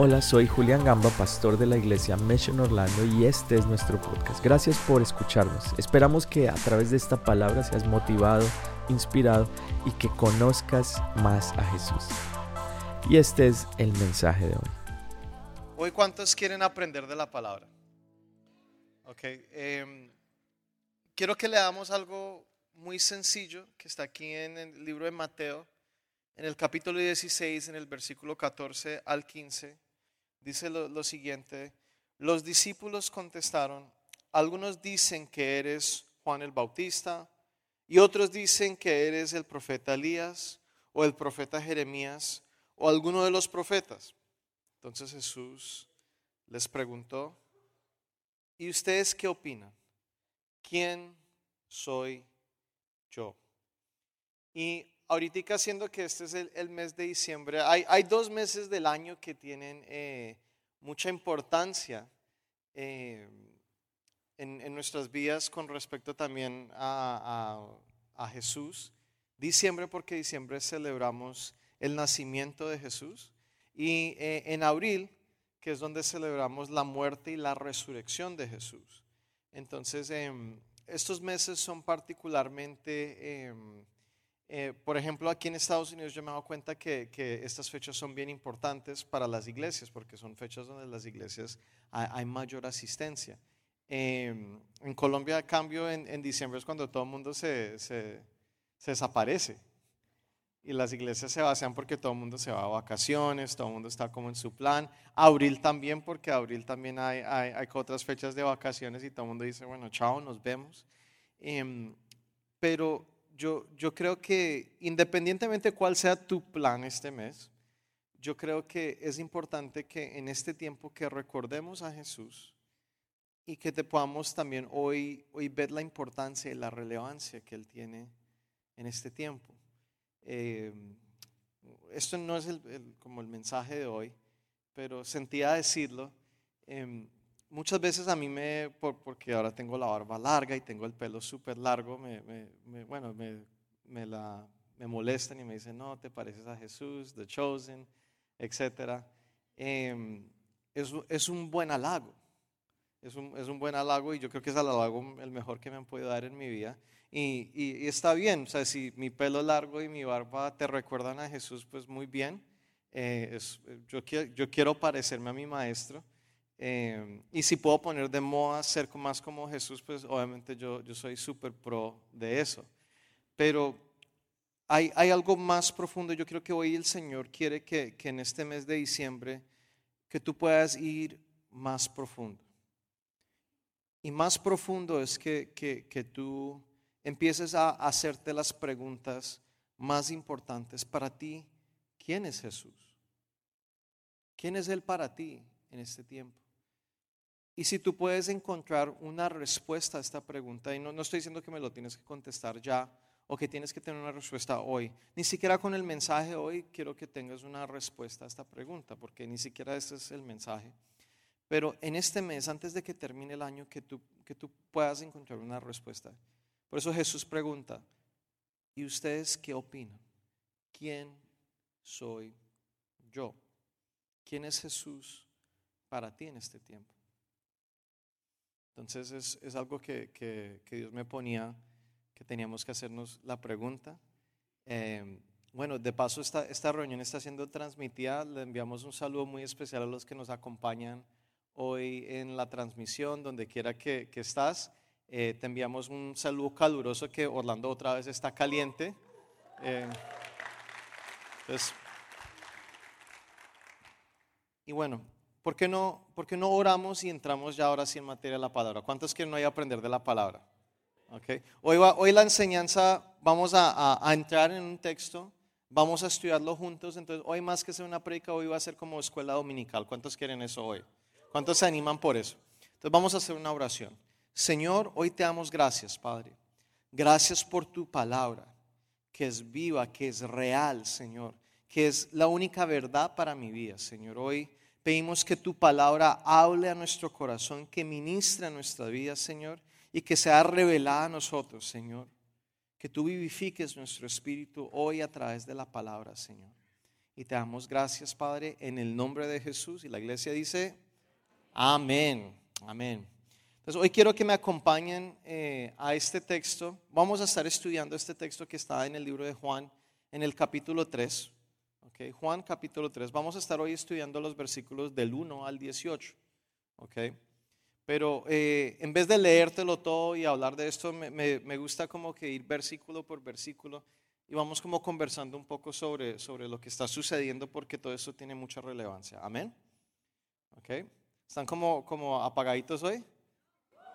Hola, soy Julián Gamba, pastor de la iglesia Mission Orlando y este es nuestro podcast. Gracias por escucharnos. Esperamos que a través de esta palabra seas motivado, inspirado y que conozcas más a Jesús. Y este es el mensaje de hoy. Hoy, ¿cuántos quieren aprender de la palabra? Ok. em, quiero que leamos algo muy sencillo que está aquí en el libro de Mateo, en el capítulo 16, en el versículo 14 al 15. Dice lo, siguiente: Los discípulos contestaron, algunos dicen que eres Juan el Bautista, y otros dicen que eres el profeta Elías, o el profeta Jeremías, o alguno de los profetas. Entonces Jesús les preguntó, ¿y ustedes qué opinan? ¿Quién soy yo? Y ahorita siendo que este es el, mes de diciembre, hay, hay, dos meses del año que tienen eh, mucha importancia eh, en, en, nuestras vidas con respecto también a, a, Jesús. Diciembre porque diciembre celebramos el nacimiento de Jesús y eh, en abril, que es donde celebramos la muerte y la resurrección de Jesús. Entonces, eh, estos meses son particularmente, eh, eh, por ejemplo, aquí en Estados Unidos yo me he dado cuenta que, que, estas fechas son bien importantes para las iglesias, porque son fechas donde las iglesias hay, hay mayor asistencia. en Colombia, a cambio, en, en, diciembre es cuando todo el mundo se, se, se desaparece y las iglesias se vacían porque todo el mundo se va a vacaciones, todo el mundo está como en su plan. Abril también, porque abril también hay, hay, hay otras fechas de vacaciones y todo el mundo dice, bueno, chao, nos vemos. Eh, pero yo, yo creo que independientemente cuál sea tu plan este mes, yo creo que es importante que en este tiempo que recordemos a Jesús y que te podamos también hoy, hoy ver la importancia y la relevancia que Él tiene en este tiempo. Eh, esto no es el, el, como el mensaje de hoy, pero sentía decirlo. Eh, muchas veces a mí me, por, porque ahora tengo la barba larga y tengo el pelo súper largo, me, me, me, bueno, me, la, me molestan y me dicen, no, te pareces a Jesús, The Chosen, etc. Eh, es, es, un buen halago. Es un, es un buen halago y yo creo que es el halago el mejor que me han podido dar en mi vida. Y, y, y, está bien, o sea, si mi pelo largo y mi barba te recuerdan a Jesús, pues muy bien. Eh, es, yo, yo, quiero, parecerme a mi maestro. Eh, y si puedo poner de moda ser más como Jesús, pues obviamente yo, yo soy súper pro de eso. Pero hay, hay, algo más profundo. Yo creo que hoy el Señor quiere que, que en este mes de diciembre, que tú puedas ir más profundo. Y más profundo es que, que, que tú empieces a hacerte las preguntas más importantes para ti. ¿Quién es Jesús? ¿Quién es Él para ti en este tiempo? Y si tú puedes encontrar una respuesta a esta pregunta, y no, no, estoy diciendo que me lo tienes que contestar ya o que tienes que tener una respuesta hoy, ni siquiera con el mensaje hoy quiero que tengas una respuesta a esta pregunta, porque ni siquiera este es el mensaje. Pero en este mes, antes de que termine el año, que tú, que tú puedas encontrar una respuesta. Por eso Jesús pregunta, ¿y ustedes qué opinan? ¿Quién soy yo? ¿Quién es Jesús para ti en este tiempo? Entonces es, es algo que, que, que, Dios me ponía, que teníamos que hacernos la pregunta. Eh, bueno, de paso esta, esta reunión está siendo transmitida, le enviamos un saludo muy especial a los que nos acompañan hoy en la transmisión, donde quiera que, que estás. Eh, te enviamos un saludo caluroso que Orlando otra vez está caliente. Eh, entonces, y bueno, ¿por qué, no, ¿por qué no oramos y entramos ya ahora sí en materia de la palabra? ¿Cuántos quieren hoy aprender de la palabra? Okay. Hoy, la enseñanza, vamos a, entrar en un texto, vamos a estudiarlo juntos, entonces hoy más que ser una predica, hoy va a ser como escuela dominical. ¿Cuántos quieren eso hoy? ¿Cuántos se animan por eso? Entonces vamos a hacer una oración. Señor, hoy te damos gracias, Padre. Gracias por tu palabra, que es viva, que es real, Señor, que es la única verdad para mi vida, Señor. Hoy pedimos que tu palabra hable a nuestro corazón, que ministre a nuestra vida, Señor, y que sea revelada a nosotros, Señor. Que tú vivifiques nuestro espíritu hoy a través de la palabra, Señor. y te damos gracias, Padre, en el nombre de Jesús. Y la iglesia dice, amén, amén. Entonces, hoy quiero que me acompañen eh, a este texto. Vamos a estar estudiando este texto que está en el libro de Juan, en el capítulo 3. Okay, Juan capítulo 3. Vamos a estar hoy estudiando los versículos del 1 al 18. Okay. Pero eh, en vez de leértelo todo y hablar de esto, me, me, gusta como que ir versículo por versículo y vamos como conversando un poco sobre, sobre lo que está sucediendo porque todo eso tiene mucha relevancia. Amén. Okay. ¿Están como, como apagaditos hoy?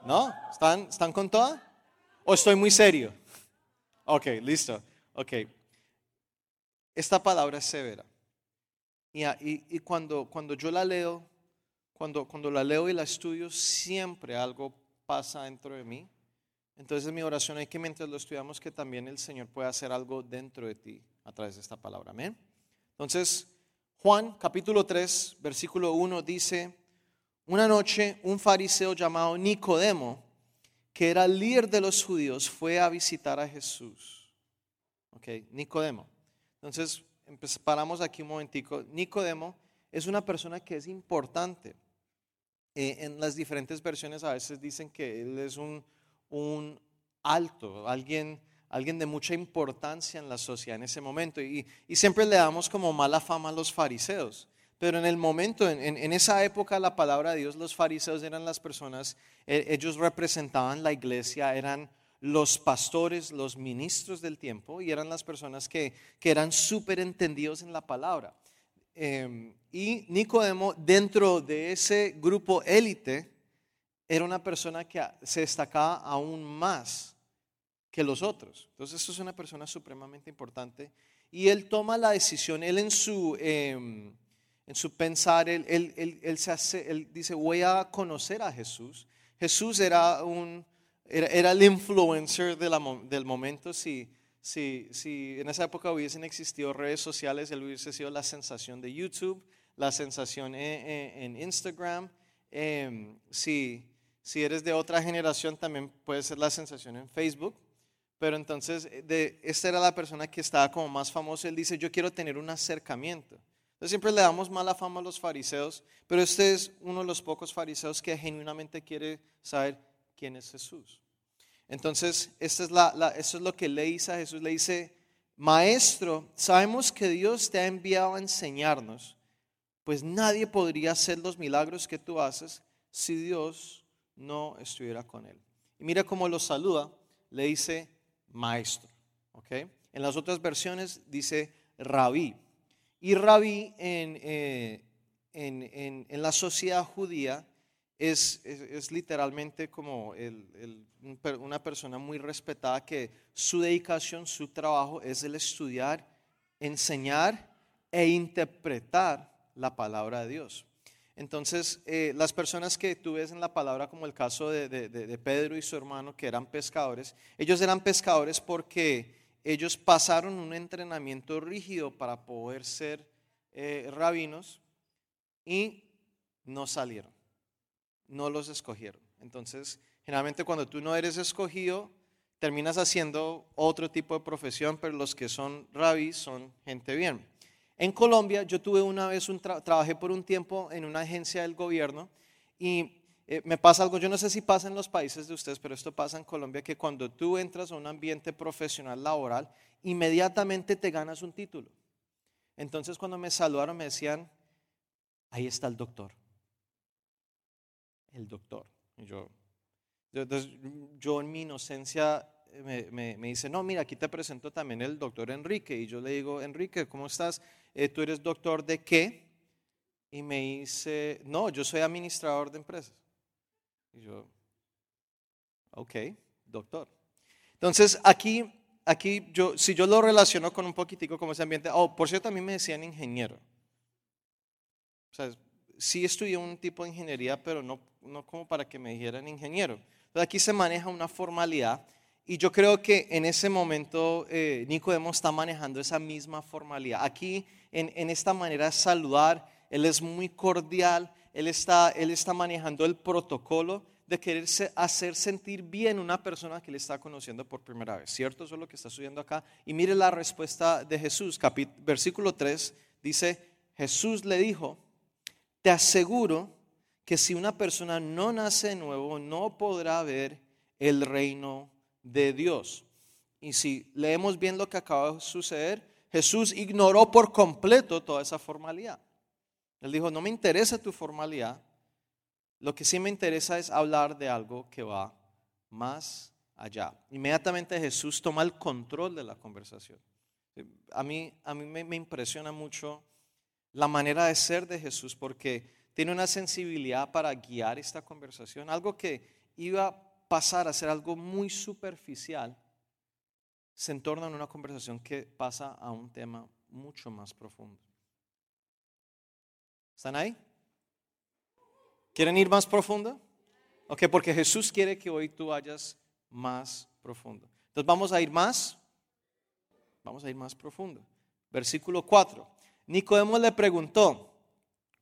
¿No? ¿Están, ¿Están con toda? ¿O estoy muy serio? Ok, listo. Ok esta palabra es severa. Y, cuando, yo la leo, cuando, la leo y la estudio, siempre algo pasa dentro de mí. Entonces mi oración es que mientras lo estudiamos, que también el Señor pueda hacer algo dentro de ti a través de esta palabra. Amén. Entonces, Juan capítulo 3, versículo 1 dice, una noche un fariseo llamado Nicodemo, que era líder de los judíos, fue a visitar a Jesús. Ok, Nicodemo. Entonces, paramos aquí un momentico. Nicodemo es una persona que es importante. Eh, en las diferentes versiones a veces dicen que él es un, un alto, alguien, alguien de mucha importancia en la sociedad en ese momento. Y, y, siempre le damos como mala fama a los fariseos. Pero en el momento, en, en, esa época, la palabra de Dios, los fariseos eran las personas, eh, ellos representaban la iglesia, eran los pastores, los ministros del tiempo, y eran las personas que, eran súper entendidos en la palabra. Em, y Nicodemo, dentro de ese grupo élite, era una persona que se destacaba aún más que los otros. Entonces, esto es una persona supremamente importante. Y él toma la decisión, él en su, em, en su pensar, él, él, se hace, él dice, voy a conocer a Jesús. Jesús era un, era, el influencer del momento. Si, si, si en esa época hubiesen existido redes sociales, él hubiese sido la sensación de YouTube, la sensación en, Instagram. Em, si, si eres de otra generación, también puede ser la sensación en Facebook. Pero entonces, de, esta era la persona que estaba como más famosa. Él dice, yo quiero tener un acercamiento. Entonces siempre le damos mala fama a los fariseos, pero este es uno de los pocos fariseos que genuinamente quiere saber quién es Jesús. Entonces, esto es, la, es lo que le dice a Jesús. Le dice, maestro, sabemos que Dios te ha enviado a enseñarnos, pues nadie podría hacer los milagros que tú haces si Dios no estuviera con él. Y mira cómo lo saluda, le dice maestro. ¿okay? En las otras versiones dice rabí. Y rabí en, eh, en, en la sociedad judía es, es, literalmente como una persona muy respetada que su dedicación, su trabajo es el estudiar, enseñar e interpretar la palabra de Dios. Entonces, eh, las personas que tú ves en la palabra, como el caso de, de, Pedro y su hermano, que eran pescadores, ellos eran pescadores porque ellos pasaron un entrenamiento rígido para poder ser eh, rabinos y no salieron no los escogieron. Entonces, generalmente cuando tú no eres escogido, terminas haciendo otro tipo de profesión, pero los que son rabis son gente bien. En Colombia, yo tuve una vez un trabajé por un tiempo en una agencia del gobierno y eh, me pasa algo, yo no sé si pasa en los países de ustedes, pero esto pasa en Colombia, que cuando tú entras a un ambiente profesional laboral, inmediatamente te ganas un título. Entonces cuando me saludaron me decían, ahí está el doctor el doctor. yo, yo en mi inocencia eh, me, me, dice, no, mira, aquí te presento también el doctor Enrique. Y yo le digo, Enrique, ¿cómo estás? Eh, ¿Tú eres doctor de qué? Y me dice, no, yo soy administrador de empresas. Y yo, ok, doctor. Entonces, aquí, aquí yo, si yo lo relaciono con un poquitico como ese ambiente, oh, por cierto, a mí me decían ingeniero. O sea, sí estudié un tipo de ingeniería, pero no, no como para que me dijeran ingeniero. Entonces aquí se maneja una formalidad y yo creo que en ese momento eh, Nicodemo está manejando esa misma formalidad. Aquí en, en, esta manera de saludar, él es muy cordial, él está, él está manejando el protocolo de querer hacer sentir bien una persona que le está conociendo por primera vez. ¿Cierto? Eso es lo que está sucediendo acá. Y mire la respuesta de Jesús, versículo 3 Dice, Jesús le dijo, te aseguro que si una persona no nace de nuevo, no podrá ver el reino de Dios. Y si leemos bien lo que acaba de suceder, Jesús ignoró por completo toda esa formalidad. Él dijo, no me interesa tu formalidad, lo que sí me interesa es hablar de algo que va más allá. Inmediatamente Jesús toma el control de la conversación. A mí, a mí me, me impresiona mucho la manera de ser de Jesús porque tiene una sensibilidad para guiar esta conversación, algo que iba a pasar a ser algo muy superficial se entorna en una conversación que pasa a un tema mucho más profundo. ¿Están ahí? ¿Quieren ir más profundo? Ok, porque Jesús quiere que hoy tú vayas más profundo. Entonces vamos a ir más, vamos a ir más profundo. Versículo 4. Nicodemo le preguntó,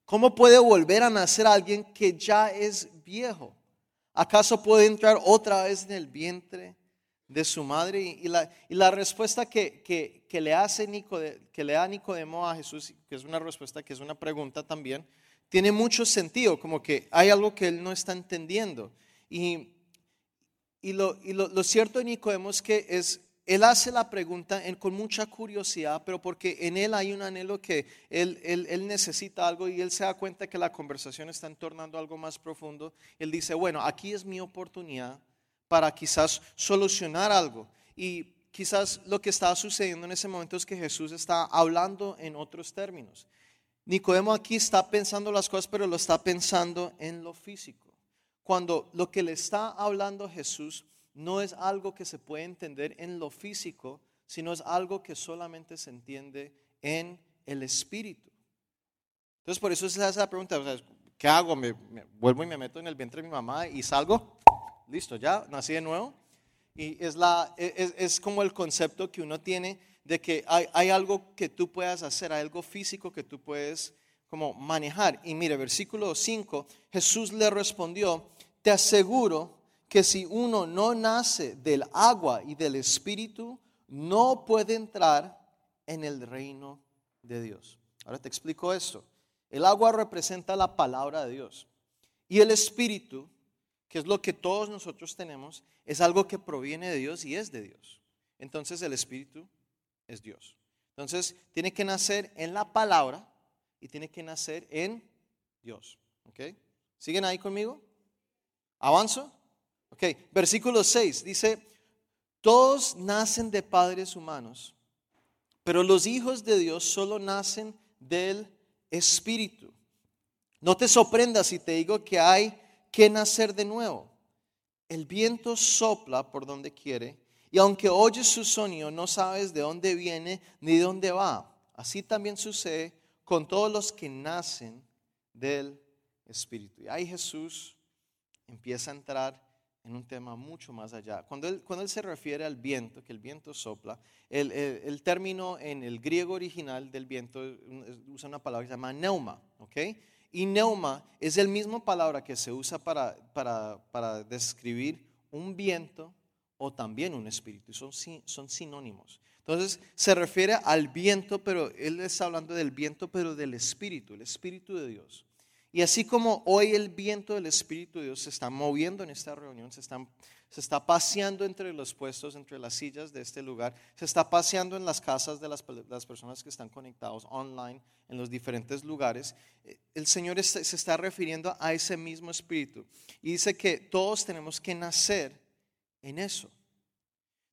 ¿cómo puede volver a nacer alguien que ya es viejo? ¿Acaso puede entrar otra vez en el vientre de su madre. Y la, y la respuesta que, que, le hace que le da Nicodemo a Jesús, que es una respuesta que es una pregunta también, tiene mucho sentido, como que hay algo que él no está entendiendo. Y, y, lo, y lo, cierto de Nicodemo es que es, él hace la pregunta con mucha curiosidad, pero porque en él hay un anhelo que él, él, él, necesita algo y él se da cuenta que la conversación está entornando algo más profundo. Él dice, bueno, aquí es mi oportunidad para quizás solucionar algo. Y quizás lo que estaba sucediendo en ese momento es que Jesús está hablando en otros términos. Nicodemo aquí está pensando las cosas, pero lo está pensando en lo físico. Cuando lo que le está hablando Jesús no es algo que se puede entender en lo físico, sino es algo que solamente se entiende en el espíritu. Entonces, por eso hace la pregunta, ¿qué hago? ¿Me, vuelvo y me meto en el vientre de mi mamá y salgo? listo, ya nací de nuevo. Y es, la, es, es como el concepto que uno tiene de que hay, hay, algo que tú puedas hacer, hay algo físico que tú puedes como manejar. Y mire, versículo 5, Jesús le respondió, te aseguro que si uno no nace del agua y del espíritu, no puede entrar en el reino de Dios. Ahora te explico esto. El agua representa la palabra de Dios y el espíritu que es lo que todos nosotros tenemos, es algo que proviene de Dios y es de Dios. Entonces el Espíritu es Dios. Entonces tiene que nacer en la palabra y tiene que nacer en Dios. ¿Ok? ¿Siguen ahí conmigo? ¿Avanzo? Ok, versículo 6 dice, todos nacen de padres humanos, pero los hijos de Dios solo nacen del Espíritu. No te sorprendas si te digo que hay que nacer de nuevo. El viento sopla por donde quiere y aunque oyes su sonido no sabes de dónde viene ni de dónde va. Así también sucede con todos los que nacen del Espíritu. Y ahí Jesús empieza a entrar en un tema mucho más allá. Cuando él, cuando él se refiere al viento, que el viento sopla, el, el, término en el griego original del viento usa una palabra que se llama neuma, ¿ok? Y neuma es el mismo palabra que se usa para, para, describir un viento o también un espíritu. Son, son sinónimos. Entonces se refiere al viento, pero él está hablando del viento, pero del espíritu, el espíritu de Dios. Y así como hoy el viento del Espíritu de Dios se está moviendo en esta reunión, se, están, se está paseando entre los puestos, entre las sillas de este lugar, se está paseando en las casas de las, las personas que están conectados online en los diferentes lugares, eh, el Señor se está refiriendo a ese mismo Espíritu. Y dice que todos tenemos que nacer en eso.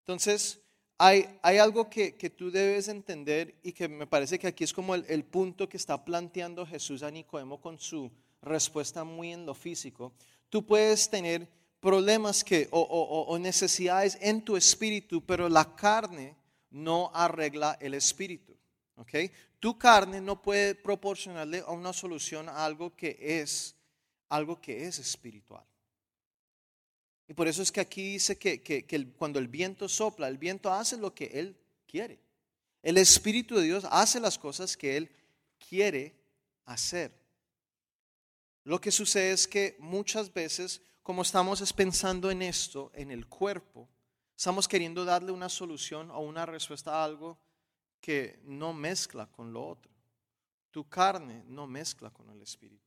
Entonces, hay, algo que, tú debes entender y que me parece que aquí es como el, punto que está planteando Jesús a Nicodemo con su respuesta muy en lo físico. Tú puedes tener problemas que, o, o necesidades en tu espíritu, pero la carne no arregla el espíritu. ¿okay? Tu carne no puede proporcionarle una solución a algo que es algo que es espiritual. Y por eso es que aquí dice que, cuando el viento sopla, el viento hace lo que Él quiere. El Espíritu de Dios hace las cosas que Él quiere hacer. Lo que sucede es que muchas veces, como estamos pensando en esto, en el cuerpo, estamos queriendo darle una solución o una respuesta a algo que no mezcla con lo otro. tu carne no mezcla con el espíritu.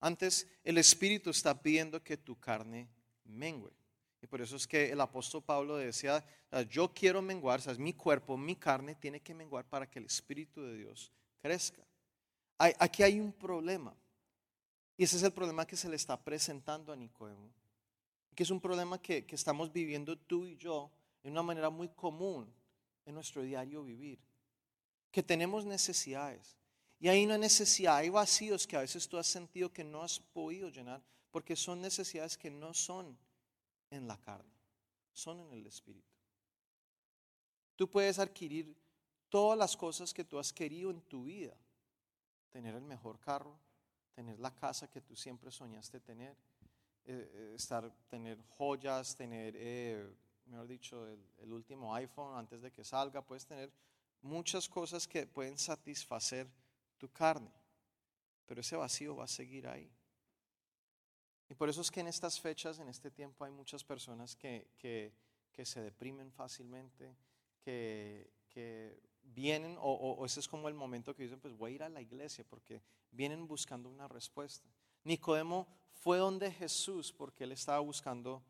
Antes, el espíritu está pidiendo que tu carne mengue. Y por eso es que el apóstol Pablo decía, yo quiero menguar, o sea, mi cuerpo, mi carne tiene que menguar para que el espíritu de Dios crezca. aquí hay un problema. Y ese es el problema que se le está presentando a Nicodemo. Que es un problema que, que estamos viviendo tú y yo de una manera muy común en nuestro diario vivir. Que tenemos necesidades. Y hay una necesidad, hay vacíos que a veces tú has sentido que no has podido llenar porque son necesidades que no son en la carne, son en el espíritu. Tú puedes adquirir todas las cosas que tú has querido en tu vida. Tener el mejor carro, tener la casa que tú siempre soñaste tener, eh, eh, estar, tener joyas, tener, eh, mejor dicho, el, el último iPhone antes de que salga, puedes tener muchas cosas que pueden satisfacer tu carne, pero ese vacío va a seguir ahí. Y por eso es que en estas fechas, en este tiempo, hay muchas personas que, que, que se deprimen fácilmente, que, que vienen, o, o, ese es como el momento que dicen, pues voy a ir a la iglesia, porque vienen buscando una respuesta. Nicodemo fue donde Jesús porque él estaba buscando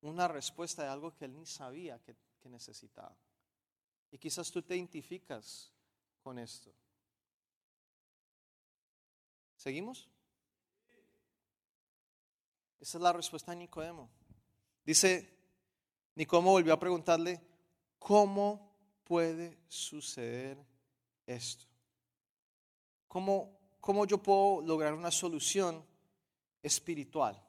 una respuesta de algo que él ni sabía que, que necesitaba. Y quizás tú te identificas con esto. ¿Seguimos? Esa es la respuesta de Nicodemo. Dice, Nicodemo volvió a preguntarle, ¿cómo puede suceder esto? ¿Cómo, ¿Cómo yo puedo lograr una solución espiritual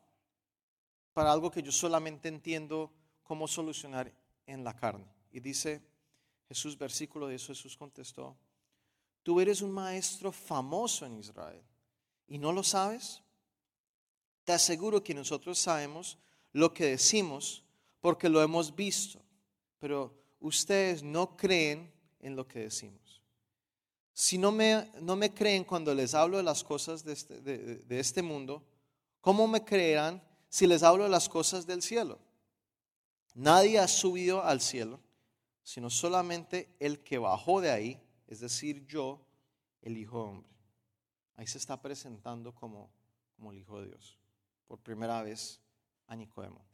para algo que yo solamente entiendo cómo solucionar en la carne? Y dice Jesús, versículo de eso, Jesús contestó, tú eres un maestro famoso en Israel y no lo sabes. Te aseguro que nosotros sabemos lo que decimos porque lo hemos visto, pero ustedes no creen en lo que decimos. Si no me, no me creen cuando les hablo de las cosas de este, de este mundo, ¿cómo me creerán si les hablo de las cosas del cielo? Nadie ha subido al cielo, sino solamente el que bajó de ahí, es decir, yo, el Hijo Hombre. Ahí se está presentando como, como el Hijo de Dios por primera vez a Nicodemo.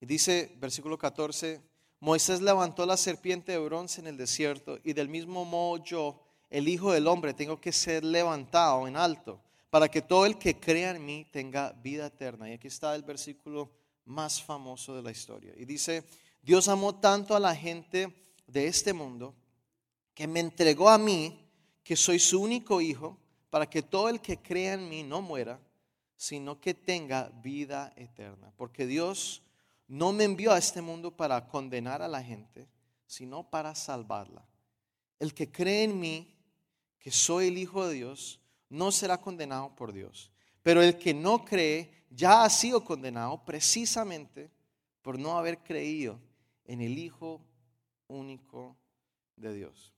Y dice, versículo 14, Moisés levantó la serpiente de bronce en el desierto y del mismo modo yo, el Hijo del Hombre, tengo que ser levantado en alto para que todo el que crea en mí tenga vida eterna. Y aquí está el versículo más famoso de la historia. Y dice, Dios amó tanto a la gente de este mundo que me entregó a mí, que soy su único hijo, para que todo el que crea en mí no muera, sino que tenga vida eterna. Porque Dios no me envió a este mundo para condenar a la gente, sino para salvarla. El que cree en mí, que soy el Hijo de Dios, no será condenado por Dios. Pero el que no cree ya ha sido condenado precisamente por no haber creído en el Hijo único de Dios.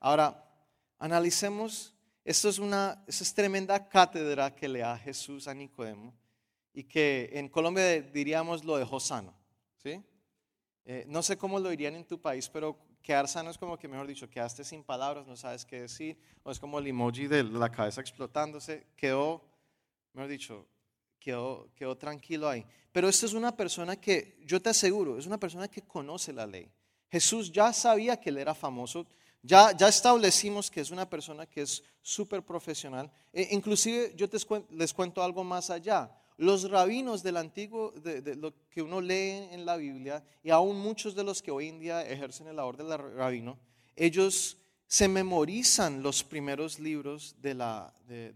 Ahora, analicemos esto es una es tremenda cátedra que le da Jesús a Nicodemo y que en Colombia diríamos lo de sano. ¿sí? Eh, no sé cómo lo dirían en tu país, pero quedar sano es como que, mejor dicho, quedaste sin palabras, no sabes qué decir, o es como el emoji de la cabeza explotándose, quedó, mejor dicho, quedó, quedó tranquilo ahí. Pero esta es una persona que, yo te aseguro, es una persona que conoce la ley. Jesús ya sabía que él era famoso, ya, ya establecimos que es una persona que es súper profesional. E inclusive yo les cuento algo más allá. Los rabinos del antiguo, de, lo que uno lee en la Biblia, y aún muchos de los que hoy en día ejercen el labor del rabino, ellos se memorizan los primeros libros de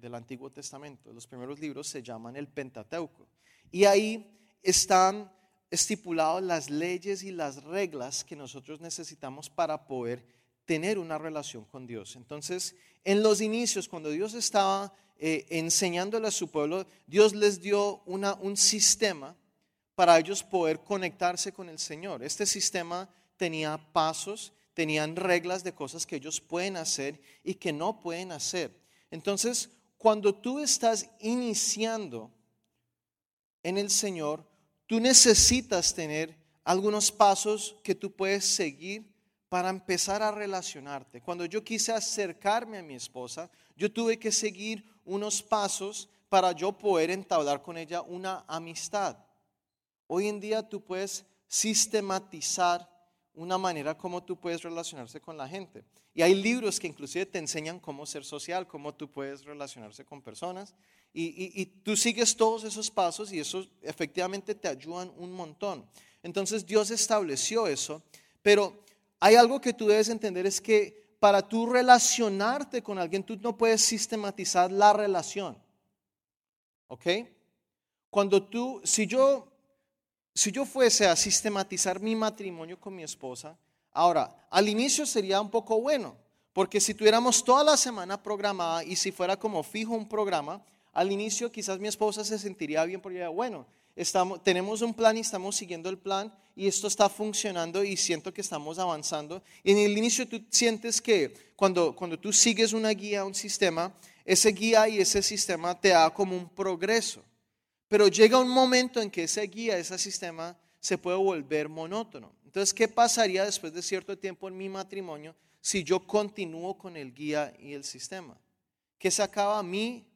del Antiguo Testamento. Los primeros libros se llaman el Pentateuco. Y ahí están estipuladas las leyes y las reglas que nosotros necesitamos para poder tener una relación con Dios. Entonces, en los inicios, cuando Dios estaba eh, enseñándole a su pueblo, Dios les dio un sistema para ellos poder conectarse con el Señor. Este sistema tenía pasos, tenían reglas de cosas que ellos pueden hacer y que no pueden hacer. Entonces, cuando tú estás iniciando en el Señor, tú necesitas tener algunos pasos que tú puedes seguir para empezar a relacionarte. Cuando yo quise acercarme a mi esposa, yo tuve que seguir unos pasos para yo poder entablar con ella una amistad. Hoy en día tú puedes sistematizar una manera como tú puedes relacionarse con la gente. Y hay libros que inclusive te enseñan cómo ser social, cómo tú puedes relacionarse con personas. Y, y, tú sigues todos esos pasos y eso efectivamente te ayudan un montón. Entonces Dios estableció eso, pero hay algo que tú debes entender es que para tú relacionarte con alguien, tú no puedes sistematizar la relación. ¿Ok? Cuando tú, si yo si yo fuese a sistematizar mi matrimonio con mi esposa, ahora, al inicio sería un poco bueno, porque si tuviéramos toda la semana programada y si fuera como fijo un programa, al inicio quizás mi esposa se sentiría bien porque, bueno, estamos, tenemos un plan y estamos siguiendo el plan y esto está funcionando y siento que estamos avanzando. Y en el inicio tú sientes que cuando, cuando tú sigues una guía, un sistema, ese guía y ese sistema te da como un progreso. Pero llega un momento en que ese guía, ese sistema, se puede volver monótono. Entonces, ¿qué pasaría después de cierto tiempo en mi matrimonio si yo continúo con el guía y el sistema? Que se acaba mi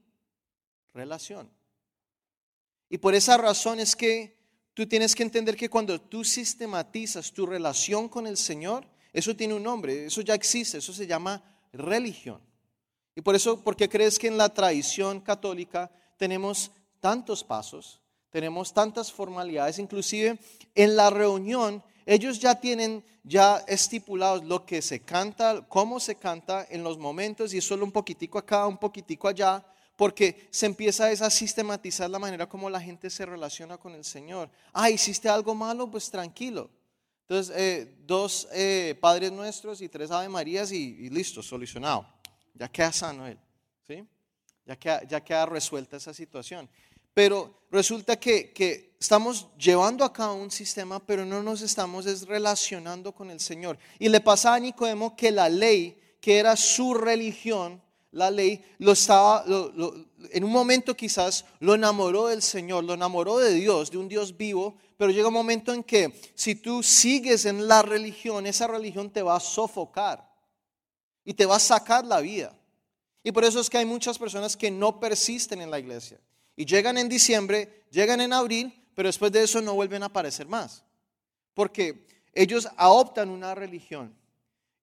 relación. Y por esa razón es que tú tienes que entender que cuando tú sistematizas tu relación con el Señor, eso tiene un nombre, eso ya existe, eso se llama religión. Y por eso, porque crees que en la tradición católica tenemos tantos pasos, tenemos tantas formalidades, inclusive en la reunión ellos ya tienen ya estipulados lo que se canta, cómo se canta en los momentos y solo un poquitico acá, un poquitico allá, porque se empieza a sistematizar la manera como la gente se relaciona con el Señor. Ah, hiciste algo malo, pues tranquilo. Entonces, eh, dos eh, Padres Nuestros y tres Ave Marías y, listo, solucionado. Ya queda sano él, ¿sí? Ya queda, ya queda resuelta esa situación. Pero resulta que, estamos llevando a cabo un sistema, pero no nos estamos relacionando con el Señor. Y le pasa a Nicodemo que la ley, que era su religión, la ley, lo estaba, en un momento quizás lo enamoró del Señor, lo enamoró de Dios, de un Dios vivo, pero llega un momento en que si tú sigues en la religión, esa religión te va a sofocar y te va a sacar la vida. Y por eso es que hay muchas personas que no persisten en la iglesia. Y llegan en diciembre, llegan en abril, pero después de eso no vuelven a aparecer más. Porque ellos adoptan una religión.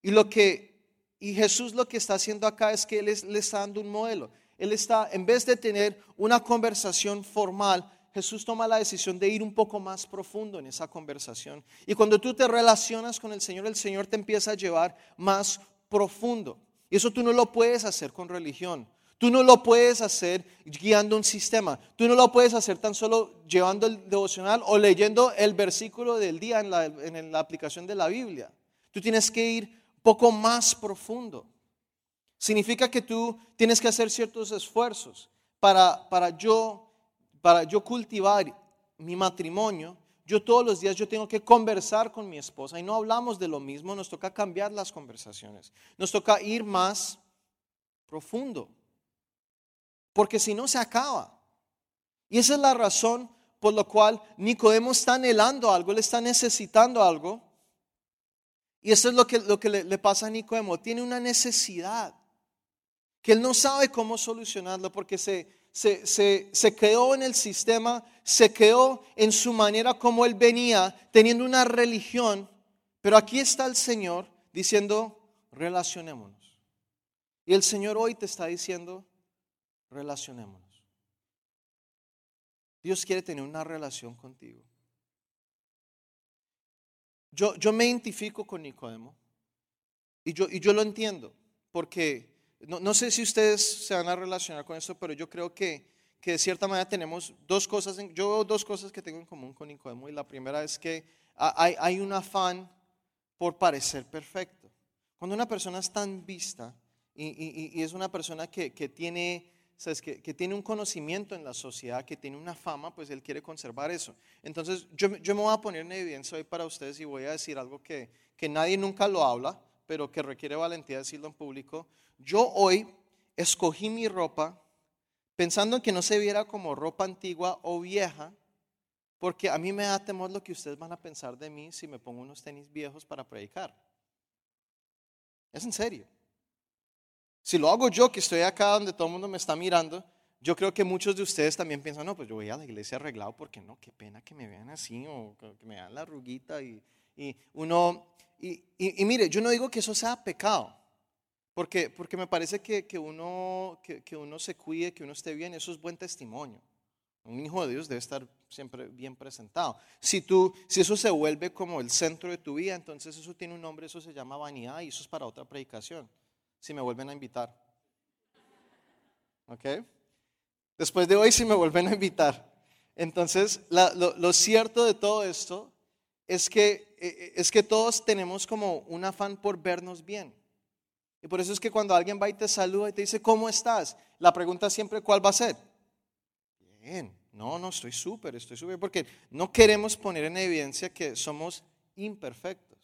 Y lo que y Jesús lo que está haciendo acá es que él le está dando un modelo. Él está en vez de tener una conversación formal, Jesús toma la decisión de ir un poco más profundo en esa conversación. Y cuando tú te relacionas con el Señor, el Señor te empieza a llevar más profundo. Y eso tú no lo puedes hacer con religión. Tú no lo puedes hacer guiando un sistema. Tú no lo puedes hacer tan solo llevando el devocional o leyendo el versículo del día en la, aplicación de la Biblia. Tú tienes que ir poco más profundo. Significa que tú tienes que hacer ciertos esfuerzos para, para, yo, para yo cultivar mi matrimonio. Yo todos los días yo tengo que conversar con mi esposa y no hablamos de lo mismo, nos toca cambiar las conversaciones. Nos toca ir más profundo porque si no se acaba. Y esa es la razón por la cual Nicodemo está anhelando algo, él está necesitando algo. Y eso es lo que, lo que le, pasa a Nicodemo, tiene una necesidad que él no sabe cómo solucionarlo porque se, se, se, se, quedó en el sistema, se quedó en su manera como él venía, teniendo una religión. Pero aquí está el Señor diciendo, relacionémonos. Y el Señor hoy te está diciendo, relacionémonos. Dios quiere tener una relación contigo. Yo, yo me identifico con Nicodemo y yo, y yo lo entiendo, porque no, no, sé si ustedes se van a relacionar con esto, pero yo creo que, que de cierta manera tenemos dos cosas, yo veo dos cosas que tengo en común con Nicodemo y la primera es que hay, hay un afán por parecer perfecto. Cuando una persona es tan vista y, y, y es una persona que, que tiene que, que, tiene un conocimiento en la sociedad, que tiene una fama, pues él quiere conservar eso. Entonces yo, yo me voy a poner en evidencia hoy para ustedes y voy a decir algo que, que nadie nunca lo habla, pero que requiere valentía decirlo en público. Yo hoy escogí mi ropa pensando en que no se viera como ropa antigua o vieja, porque a mí me da temor lo que ustedes van a pensar de mí si me pongo unos tenis viejos para predicar. Es en serio. Si lo hago yo, que estoy acá donde todo el mundo me está mirando, yo creo que muchos de ustedes también piensan, no, pues yo voy a la iglesia arreglado porque no, qué pena que me vean así o que me vean la ruguita y, y uno, y, y, mire, yo no digo que eso sea pecado, porque, porque me parece que, que uno, que, que, uno se cuide, que uno esté bien, eso es buen testimonio. Un hijo de Dios debe estar siempre bien presentado. Si, tú, si eso se vuelve como el centro de tu vida, entonces eso tiene un nombre, eso se llama vanidad y eso es para otra predicación, si me vuelven a invitar. ¿Ok? Después de hoy, si me vuelven a invitar. Entonces, lo, cierto de todo esto es que, e, e, es que todos tenemos como un afán por vernos bien. Y por eso es que cuando alguien va y te saluda y te dice, ¿cómo estás? La pregunta siempre, ¿cuál va a ser? Bien, no, no, estoy súper, estoy súper, porque no queremos poner en evidencia que somos imperfectos.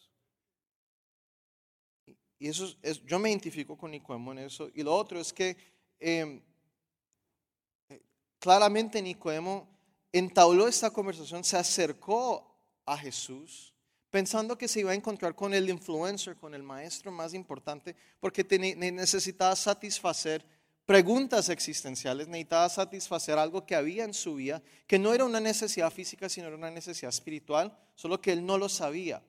Y eso es, yo me identifico con Nicodemo en eso. Y lo otro es que em, claramente Nicodemo entabló esta conversación, se acercó a Jesús pensando que se iba a encontrar con el influencer, con el maestro más importante, porque necesitaba satisfacer preguntas existenciales, necesitaba satisfacer algo que había en su vida, que no era una necesidad física, sino era una necesidad espiritual, solo que él no lo sabía.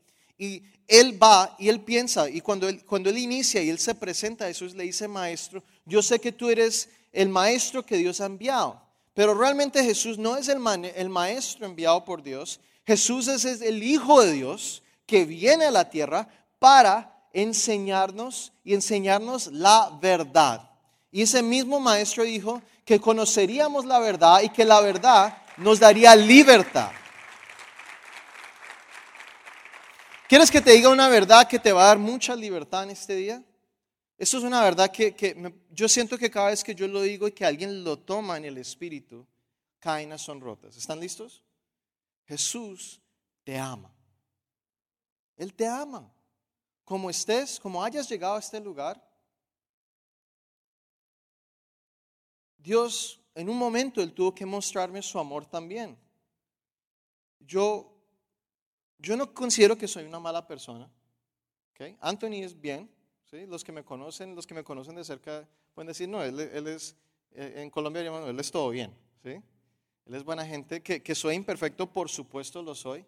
Y él va y él piensa, y cuando él, cuando él inicia y él se presenta Jesús, le dice, maestro, yo sé que tú eres el maestro que Dios ha enviado, pero realmente Jesús no es el, el maestro enviado por Dios, Jesús es el Hijo de Dios que viene a la tierra para enseñarnos y enseñarnos la verdad. Y ese mismo maestro dijo que conoceríamos la verdad y que la verdad nos daría libertad. ¿Quieres que te diga una verdad que te va a dar mucha libertad en este día? Eso es una verdad que, yo siento que cada vez que yo lo digo y que alguien lo toma en el espíritu, caenas son rotas. ¿Están listos? Jesús te ama. Él te ama. Como estés, como hayas llegado a este lugar, Dios, en un momento, Él tuvo que mostrarme su amor también. Yo, yo no considero que soy una mala persona. ¿okay? Anthony es bien. ¿sí? Los que me conocen, los que me conocen de cerca, pueden decir, no, él, es, eh, en Colombia llamamos, él es todo bien. ¿sí? Él es buena gente. Que, que soy imperfecto, por supuesto lo soy.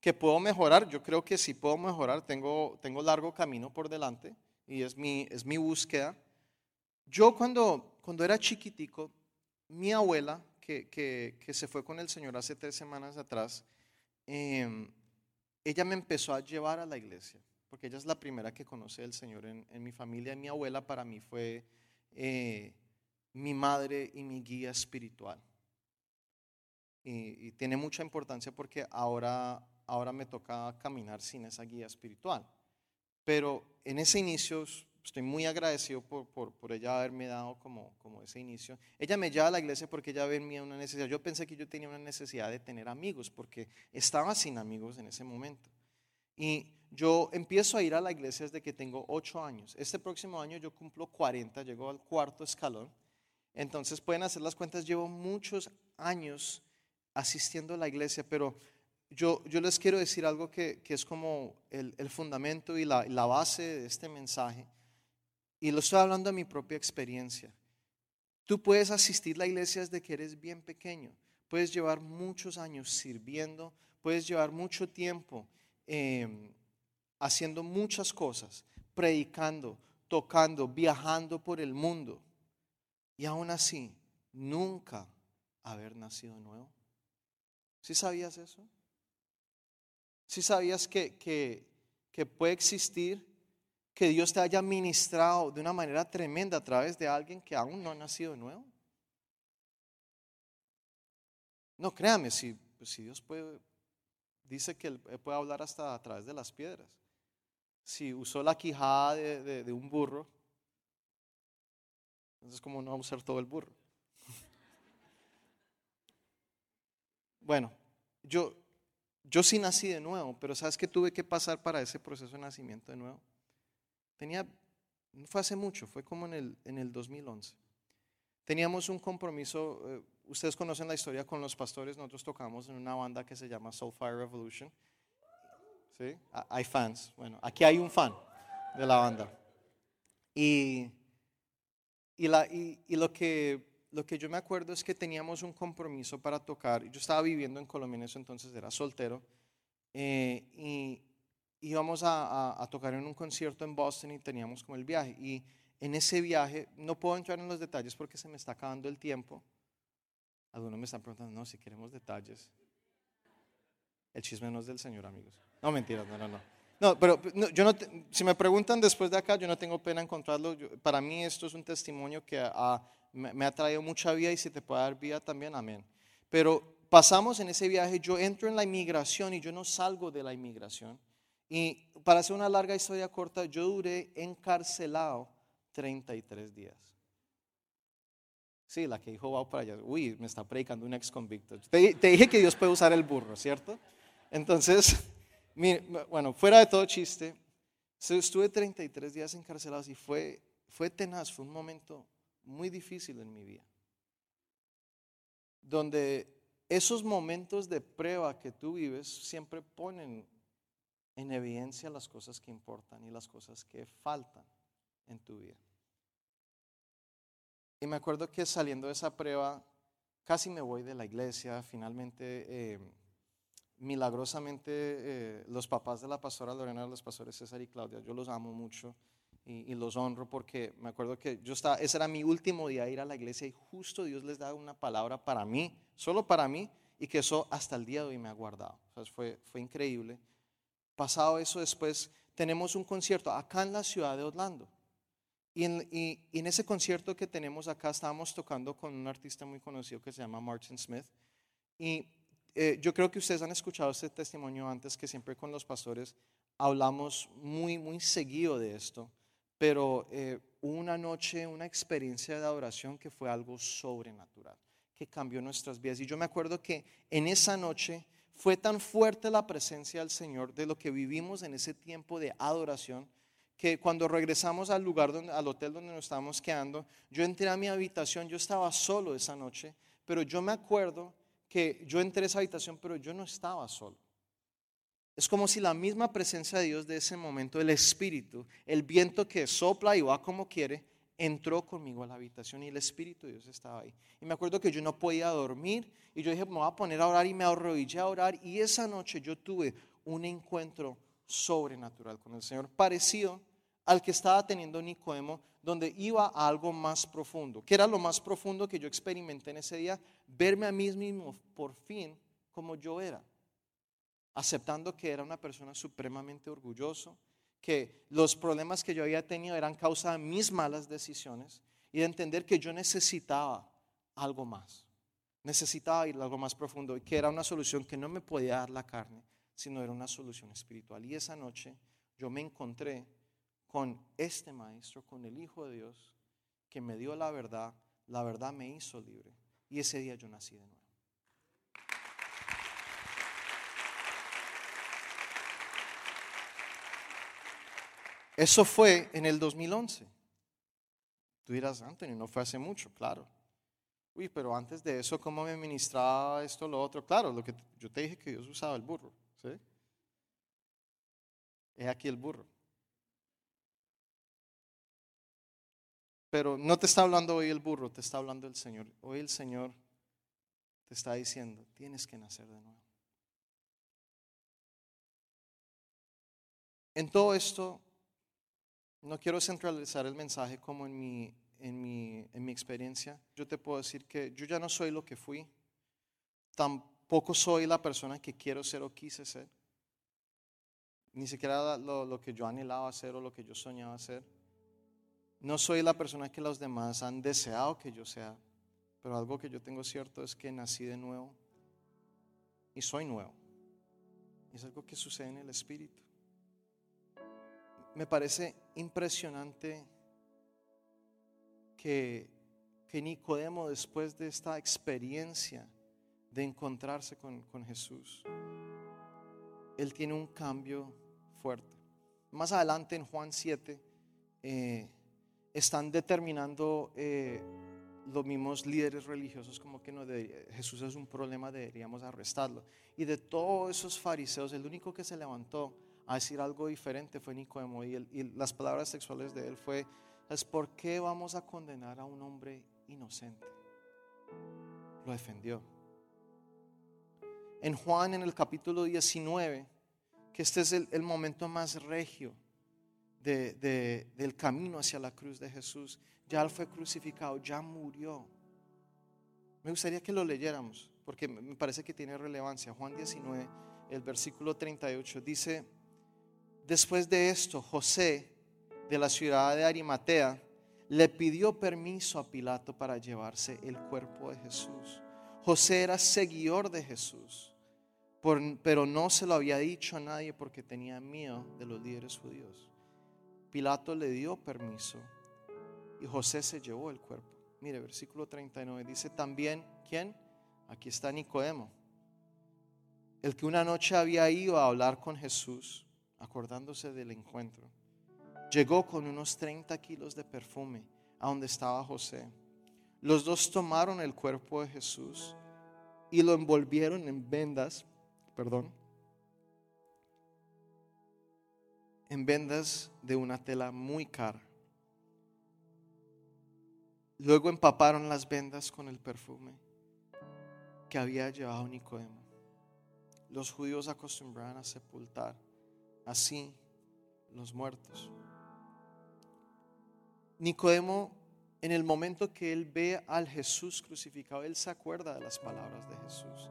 Que puedo mejorar, yo creo que sí puedo mejorar. Tengo, tengo largo camino por delante y es mi, es mi búsqueda. Yo cuando, cuando era chiquitico, mi abuela, que, que, se fue con el Señor hace tres semanas atrás, em, ella me empezó a llevar a la iglesia, porque ella es la primera que conoce al Señor en, mi familia. Mi abuela para mí fue eh, mi madre y mi guía espiritual. Y, y, tiene mucha importancia porque ahora, ahora me toca caminar sin esa guía espiritual. Pero en ese inicio estoy muy agradecido por, por, por, ella haberme dado como, como ese inicio. Ella me lleva a la iglesia porque ella ve en mí una necesidad. Yo pensé que yo tenía una necesidad de tener amigos porque estaba sin amigos en ese momento. Y yo empiezo a ir a la iglesia desde que tengo ocho años. Este próximo año yo cumplo 40, llego al cuarto escalón. Entonces pueden hacer las cuentas, llevo muchos años asistiendo a la iglesia, pero yo, yo les quiero decir algo que, que es como el, el fundamento y la, la base de este mensaje y lo estoy hablando de mi propia experiencia. Tú puedes asistir a la iglesia desde que eres bien pequeño. Puedes llevar muchos años sirviendo, puedes llevar mucho tiempo em, haciendo muchas cosas, predicando, tocando, viajando por el mundo. Y aún así, nunca haber nacido nuevo. ¿Sí sabías eso? ¿Sí sabías que, que, que puede existir que Dios te haya ministrado de una manera tremenda a través de alguien que aún no ha nacido de nuevo? No, créame, si, pues, Dios puede, dice que Él puede hablar hasta a través de las piedras. Si usó la quijada de, de un burro, entonces ¿cómo no va a usar todo el burro? Bueno, yo, yo sí nací de nuevo, pero ¿sabes qué tuve que pasar para ese proceso de nacimiento de nuevo? Tenía, no fue hace mucho, fue como en el, en el 2011. Teníamos un compromiso, eh, ustedes conocen la historia con los pastores, nosotros tocamos en una banda que se llama Soulfire Revolution. ¿Sí? Hay fans, bueno, aquí hay un fan de la banda. Y, y, la, y, y lo, que, lo que yo me acuerdo es que teníamos un compromiso para tocar. Yo estaba viviendo en Colombia en eso entonces, era soltero. eh, y íbamos a, a- a tocar en un concierto en Boston y teníamos como el viaje. Y en ese viaje, no puedo entrar en los detalles porque se me está acabando el tiempo. Algunos me están preguntando, no, si queremos detalles. El chisme no es del Señor, amigos. No, mentiras, no, no, no. No, pero no, yo no te- si me preguntan después de acá, yo no tengo pena en encontrarlo. Yo- para mí esto es un testimonio que ha- me, me ha traído mucha vida y si te puede dar vida también, amén. Pero pasamos en ese viaje, yo entro en la inmigración y yo no salgo de la inmigración. Y para hacer una larga historia corta, yo duré encarcelado 33 días. Sí, la que dijo va para allá. Uy, me está predicando un ex convicto. Te, te dije que Dios puede usar el burro, ¿cierto? Entonces, mire, bueno, fuera de todo chiste, estuve 33 días encarcelado y fue, fue tenaz, fue un momento muy difícil en mi vida. Donde esos momentos de prueba que tú vives siempre ponen en evidencia las cosas que importan y las cosas que faltan en tu vida. Y me acuerdo que saliendo de esa prueba, casi me voy de la iglesia, finalmente, eh, milagrosamente, eh, los papás de la pastora Lorena, los pastores César y Claudia, yo los amo mucho y, los honro porque me acuerdo que yo estaba, ese era mi último día de ir a la iglesia y justo Dios les da una palabra para mí, solo para mí, y que eso hasta el día de hoy me ha guardado. O sea, fue, fue increíble. Pasado eso después, tenemos un concierto acá en la ciudad de Orlando. Y en, ese concierto que tenemos acá estábamos tocando con un artista muy conocido que se llama Martin Smith. Y eh, yo creo que ustedes han escuchado este testimonio antes, que siempre con los pastores hablamos muy, muy seguido de esto. Pero eh, una noche, una experiencia de adoración que fue algo sobrenatural, que cambió nuestras vidas. Y yo me acuerdo que en esa noche fue tan fuerte la presencia del Señor de lo que vivimos en ese tiempo de adoración que cuando regresamos al lugar, donde, al hotel donde nos estábamos quedando, yo entré a mi habitación, yo estaba solo esa noche, pero yo me acuerdo que yo entré a esa habitación, pero yo no estaba solo. Es como si la misma presencia de Dios de ese momento, el Espíritu, el viento que sopla y va como quiere, entró conmigo a la habitación y el Espíritu de Dios estaba ahí. Y me acuerdo que yo no podía dormir y yo dije, me voy a poner a orar y me arrodillé a orar y esa noche yo tuve un encuentro sobrenatural con el Señor, parecido al que estaba teniendo Nicodemo, donde iba a algo más profundo. ¿Qué era lo más profundo que yo experimenté en ese día? Verme a mí mismo por fin como yo era aceptando que era una persona supremamente orgulloso, que los problemas que yo había tenido eran causa de mis malas decisiones y de entender que yo necesitaba algo más. Necesitaba ir algo más profundo y que era una solución que no me podía dar la carne, sino era una solución espiritual. Y esa noche yo me encontré con este maestro, con el Hijo de Dios, que me dio la verdad, la verdad me hizo libre. Y ese día yo nací de nuevo. Eso fue en el 2011. Tú dirás, Anthony, no fue hace mucho, claro. Uy, pero antes de eso, ¿cómo me ministraba esto, lo otro? Claro, lo que yo te dije que Dios usaba el burro, ¿sí? Es aquí el burro. Pero no te está hablando hoy el burro, te está hablando el Señor. Hoy el Señor te está diciendo, tienes que nacer de nuevo. En todo esto, no quiero centralizar el mensaje como en mi, en mi, en mi experiencia. Yo te puedo decir que yo ya no soy lo que fui. Tampoco soy la persona que quiero ser o quise ser. Ni siquiera lo, lo que yo anhelaba ser o lo que yo soñaba ser. No soy la persona que los demás han deseado que yo sea. Pero algo que yo tengo cierto es que nací de nuevo. Y soy nuevo. Es algo que sucede en el Espíritu me parece impresionante que, que Nicodemo, después de esta experiencia de encontrarse con, con Jesús, él tiene un cambio fuerte. Más adelante en Juan 7, eh, están determinando eh, los mismos líderes religiosos como que no debería- Jesús es un problema, deberíamos arrestarlo. Y de todos esos fariseos, el único que se levantó a decir algo diferente fue Nicodemo y, y las palabras sexuales de él fue es por qué vamos a condenar a un hombre inocente. Lo defendió. En Juan, en el capítulo 19, que este es el, momento más regio del camino hacia la cruz de Jesús, ya él fue crucificado, ya murió. Me gustaría que lo leyéramos, porque me parece que tiene relevancia. Juan 19, el versículo 38, dice, después de esto, José, de la ciudad de Arimatea, le pidió permiso a Pilato para llevarse el cuerpo de Jesús. José era seguidor de Jesús, pero no se lo había dicho a nadie porque tenía miedo de los líderes judíos. Pilato le dio permiso y José se llevó el cuerpo. Mire, versículo 39 dice también, ¿quién? Aquí está Nicodemo, el que una noche había ido a hablar con Jesús, acordándose del encuentro llegó con unos 30 kilos de perfume a donde estaba José. Los dos tomaron el cuerpo de Jesús y lo envolvieron en vendas, perdón, en vendas de una tela muy cara. Luego empaparon las vendas con el perfume que había llevado Nicodemo. Los judíos acostumbraban a sepultar así los muertos. Nicodemo, en el momento que él ve al Jesús crucificado, él se acuerda de las palabras de Jesús.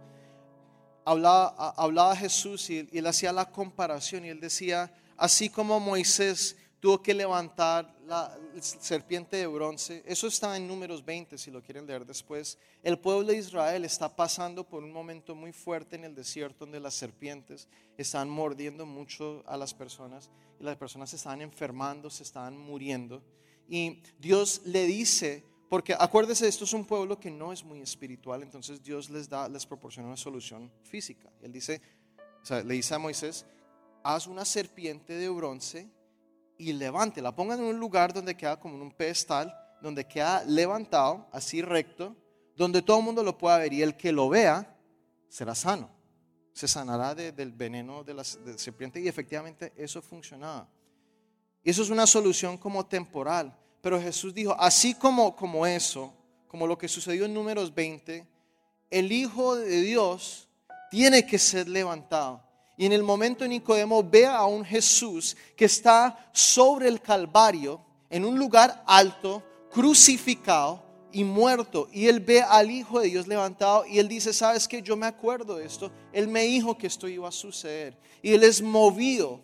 Hablaba, hablaba Jesús y, él hacía la comparación y él decía, así como Moisés tuvo que levantar la serpiente de bronce. Eso está en números 20, si lo quieren leer después. El pueblo de Israel está pasando por un momento muy fuerte en el desierto donde las serpientes están mordiendo mucho a las personas y las personas se están enfermando, se están muriendo. Y Dios le dice, porque acuérdese, esto es un pueblo que no es muy espiritual, entonces Dios les da, les proporciona una solución física. Él dice, le dice a Moisés, haz una serpiente de bronce y levántela, ponga en un lugar donde queda como en un pedestal, donde queda levantado, así recto, donde todo el mundo lo pueda ver y el que lo vea será sano. Se sanará del veneno de la serpiente y efectivamente eso funcionaba. Y eso es una solución como temporal. Pero Jesús dijo, así como, como eso, como lo que sucedió en números 20, el Hijo de Dios tiene que ser levantado. Y en el momento en Nicodemo ve a un Jesús que está sobre el Calvario, en un lugar alto, crucificado y muerto. Y él ve al Hijo de Dios levantado y él dice, ¿sabes qué? Yo me acuerdo de esto. Él me dijo que esto iba a suceder. Y él es movido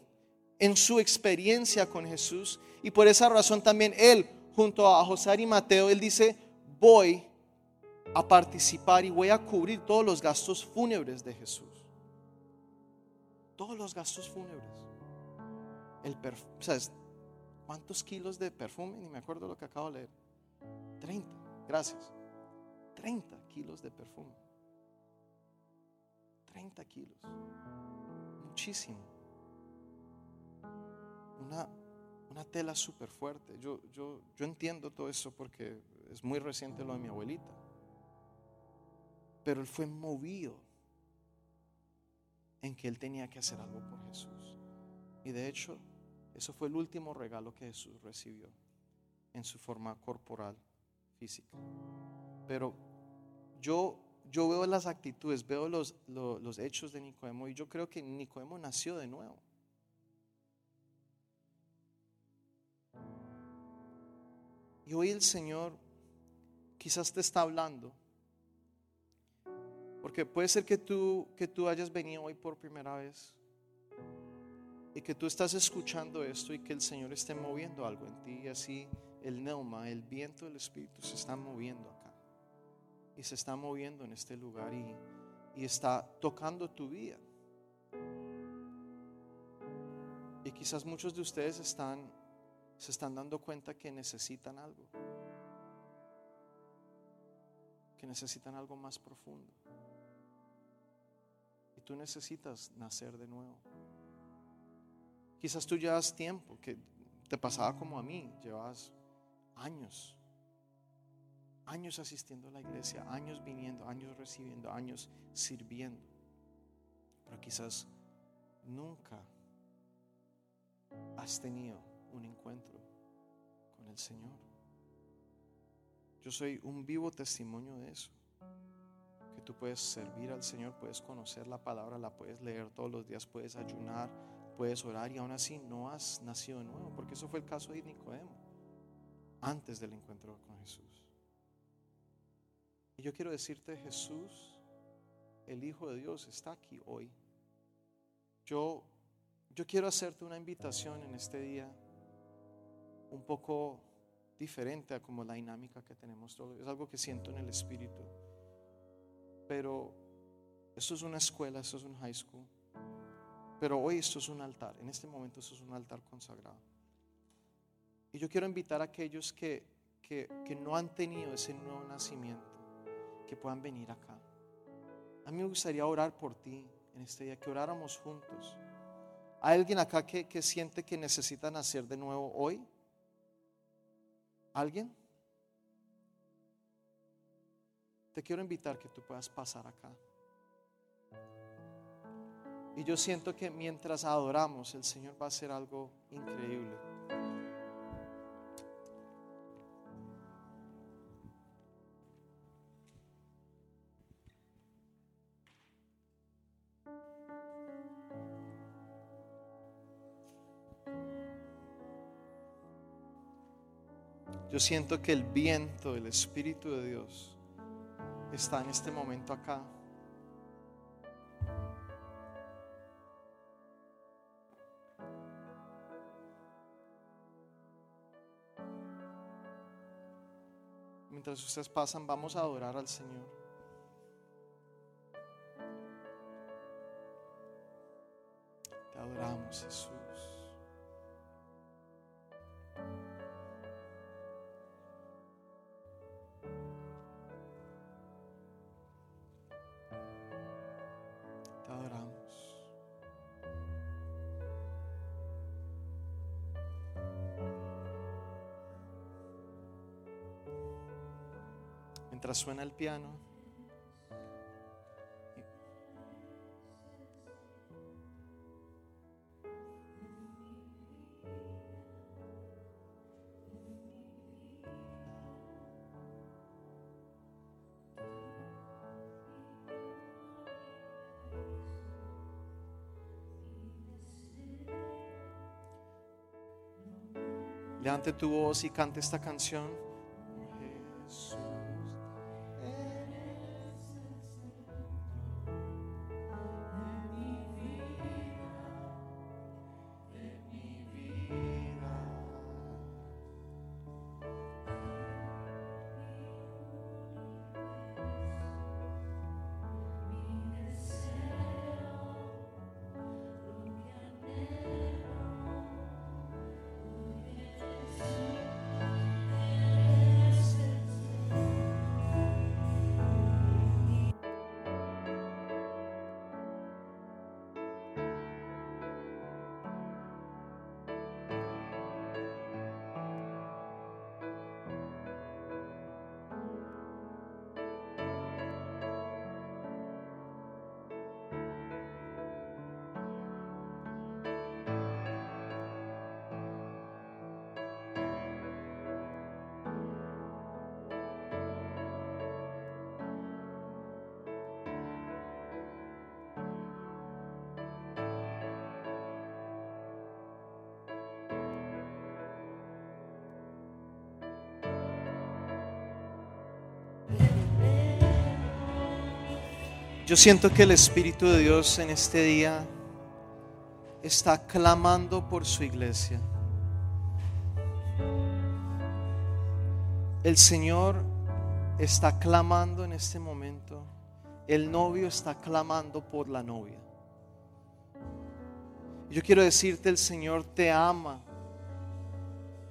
en su experiencia con Jesús. Y por esa razón también él, junto a José y Mateo, él dice, voy a participar y voy a cubrir todos los gastos fúnebres de Jesús. Todos los gastos fúnebres. El ¿sabes? ¿Cuántos kilos de perfume? Ni me acuerdo lo que acabo de leer. 30, gracias. 30 kilos de perfume. 30 kilos. Muchísimo una, tela súper fuerte. Yo, yo, yo entiendo todo eso porque es muy reciente lo de mi abuelita. Pero él fue movido en que él tenía que hacer algo por Jesús. Y de hecho, eso fue el último regalo que Jesús recibió en su forma corporal, física. Pero yo, yo veo las actitudes, veo los, los, los hechos de Nicodemo y yo creo que Nicodemo nació de nuevo. Y hoy el Señor quizás te está hablando. Porque puede ser que tú, que tú hayas venido hoy por primera vez y que tú estás escuchando esto y que el Señor esté moviendo algo en ti y así el neuma, el viento del Espíritu se está moviendo acá y se está moviendo en este lugar y, y está tocando tu vida. Y quizás muchos de ustedes están se están dando cuenta que necesitan algo, que necesitan algo más profundo. Tú necesitas nacer de nuevo. Quizás tú llevas tiempo, que te pasaba como a mí, llevas años, años asistiendo a la iglesia, años viniendo, años recibiendo, años sirviendo. Pero quizás nunca has tenido un encuentro con el Señor. Yo soy un vivo testimonio de eso. Que tú puedes servir al Señor, puedes conocer la palabra, la puedes leer todos los días, puedes ayunar, puedes orar y aún así no has nacido de nuevo, porque eso fue el caso de Nicodemo antes del encuentro con Jesús. Y yo quiero decirte, Jesús, el Hijo de Dios, está aquí hoy. Yo, yo quiero hacerte una invitación en este día un poco diferente a como la dinámica que tenemos todos. Es algo que siento en el espíritu. Pero esto es una escuela, esto es un high school. Pero hoy esto es un altar. En este momento esto es un altar consagrado. Y yo quiero invitar a aquellos que, que, que no han tenido ese nuevo nacimiento, que puedan venir acá. A mí me gustaría orar por ti en este día, que oráramos juntos. ¿Hay alguien acá que, que siente que necesita nacer de nuevo hoy? ¿Alguien? Te quiero invitar que tú puedas pasar acá. Y yo siento que mientras adoramos, el Señor va a hacer algo increíble. Yo siento que el viento, el Espíritu de Dios está en este momento acá. Mientras ustedes pasan, vamos a adorar al Señor. Te adoramos, Jesús. Mientras suena el piano. Levante tu voz y cante esta canción. Yo siento que el Espíritu de Dios en este día está clamando por su iglesia. El Señor está clamando en este momento. El novio está clamando por la novia. Yo quiero decirte, el Señor te ama.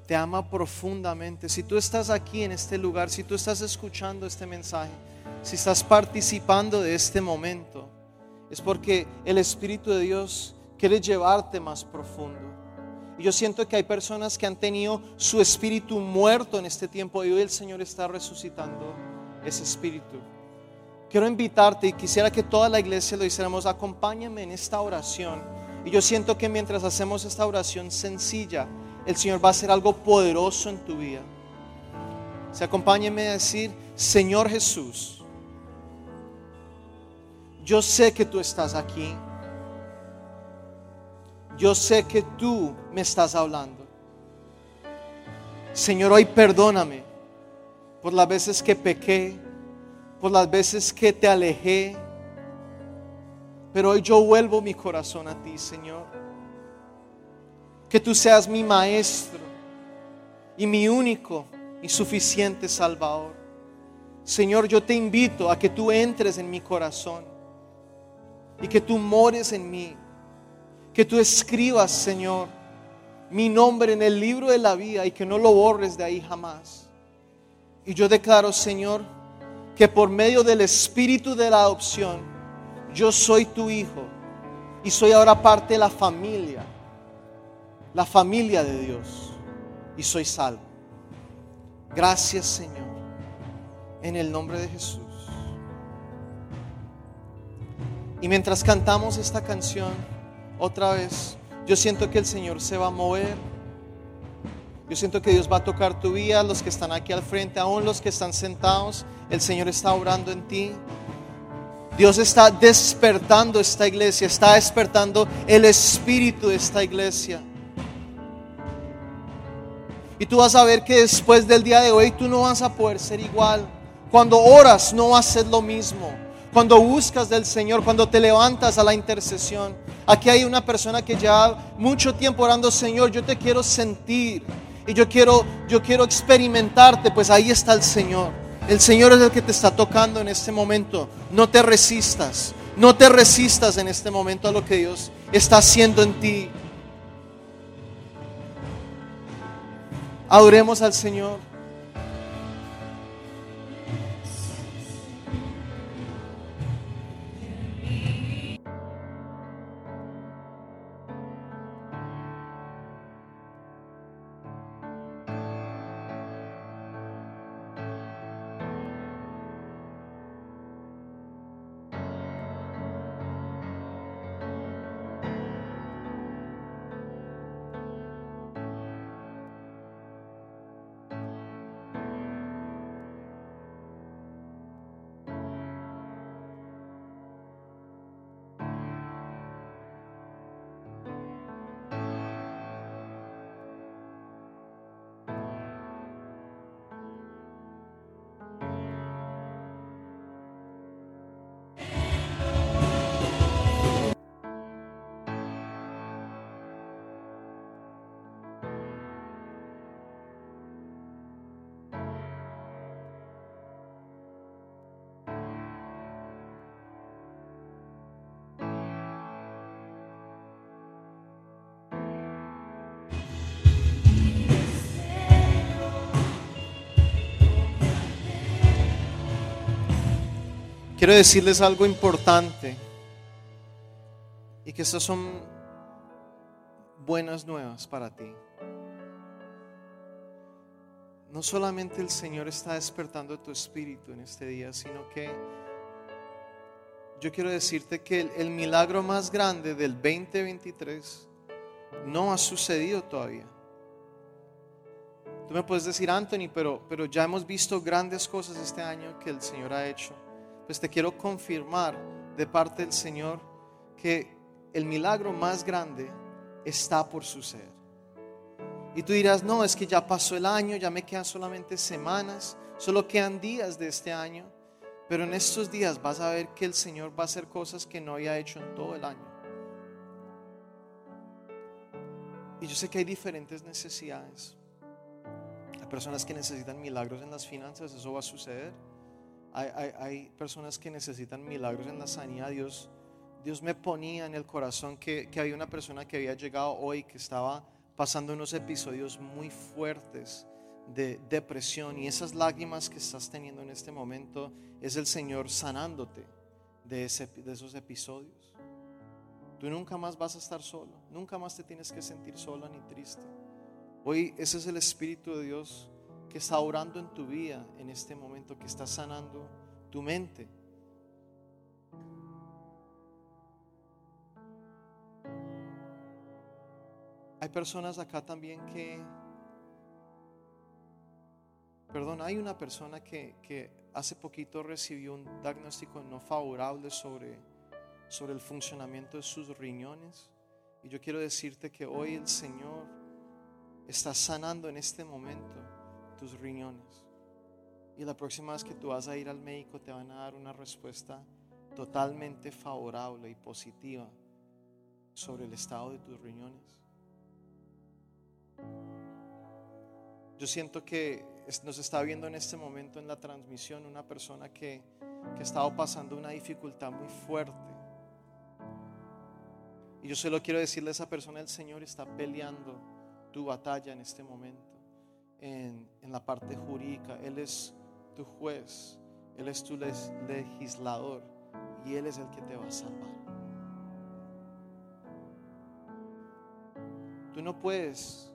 Te ama profundamente. Si tú estás aquí en este lugar, si tú estás escuchando este mensaje, si estás participando de este momento, es porque el Espíritu de Dios quiere llevarte más profundo. Y yo siento que hay personas que han tenido su espíritu muerto en este tiempo y hoy el Señor está resucitando ese espíritu. Quiero invitarte y quisiera que toda la iglesia lo hiciéramos, acompáñame en esta oración. Y yo siento que mientras hacemos esta oración sencilla, el Señor va a hacer algo poderoso en tu vida. Se acompáñeme a decir, Señor Jesús, yo sé que tú estás aquí. Yo sé que tú me estás hablando. Señor, hoy perdóname por las veces que pequé, por las veces que te alejé. Pero hoy yo vuelvo mi corazón a ti, Señor. Que tú seas mi maestro y mi único y suficiente Salvador. Señor, yo te invito a que tú entres en mi corazón y que tú mores en mí. Que tú escribas, Señor, mi nombre en el libro de la vida y que no lo borres de ahí jamás. Y yo declaro, Señor, que por medio del espíritu de la adopción, yo soy tu hijo y soy ahora parte de la familia, la familia de Dios y soy salvo. Gracias, Señor, en el nombre de Jesús. Y mientras cantamos esta canción, otra vez, yo siento que el Señor se va a mover. Yo siento que Dios va a tocar tu vida, los que están aquí al frente, aún los que están sentados, el Señor está orando en ti. Dios está despertando esta iglesia, está despertando el espíritu de esta iglesia. Y tú vas a ver que después del día de hoy tú no vas a poder ser igual. Cuando oras no va a ser lo mismo cuando buscas del Señor, cuando te levantas a la intercesión. Aquí hay una persona que ya mucho tiempo orando, Señor, yo te quiero sentir y yo quiero yo quiero experimentarte, pues ahí está el Señor. El Señor es el que te está tocando en este momento. No te resistas. No te resistas en este momento a lo que Dios está haciendo en ti. Adoremos al Señor. Quiero decirles algo importante y que estas son buenas nuevas para ti. No solamente el Señor está despertando tu espíritu en este día, sino que yo quiero decirte que el, milagro más grande del 2023 no ha sucedido todavía. Tú me puedes decir, Anthony, pero, pero ya hemos visto grandes cosas este año que el Señor ha hecho pues te quiero confirmar de parte del Señor que el milagro más grande está por suceder. Y tú dirás, no, es que ya pasó el año, ya me quedan solamente semanas, solo quedan días de este año, pero en estos días vas a ver que el Señor va a hacer cosas que no había hecho en todo el año. Y yo sé que hay diferentes necesidades. Hay personas que necesitan milagros en las finanzas, eso va a suceder hay, personas que necesitan milagros en la sanidad. Dios, Dios me ponía en el corazón que, que había una persona que había llegado hoy que estaba pasando unos episodios muy fuertes de depresión y esas lágrimas que estás teniendo en este momento es el Señor sanándote de, ese, de esos episodios. Tú nunca más vas a estar solo, nunca más te tienes que sentir sola ni triste. Hoy ese es el Espíritu de Dios que está orando en tu vida en este momento, que está sanando tu mente. Hay personas acá también que, perdón, hay una persona que, hace poquito recibió un diagnóstico no favorable sobre, sobre el funcionamiento de sus riñones. Y yo quiero decirte que hoy el Señor está sanando en este momento tus riñones. Y la próxima vez que tú vas a ir al médico te van a dar una respuesta totalmente favorable y positiva sobre el estado de tus riñones. Yo siento que nos está viendo en este momento en la transmisión una persona que, que ha estado pasando una dificultad muy fuerte. Y yo solo quiero decirle a esa persona, el Señor está peleando tu batalla en este momento, en, en la parte jurídica. Él es tu juez, Él es tu legislador y Él es el que te va a salvar. Tú no puedes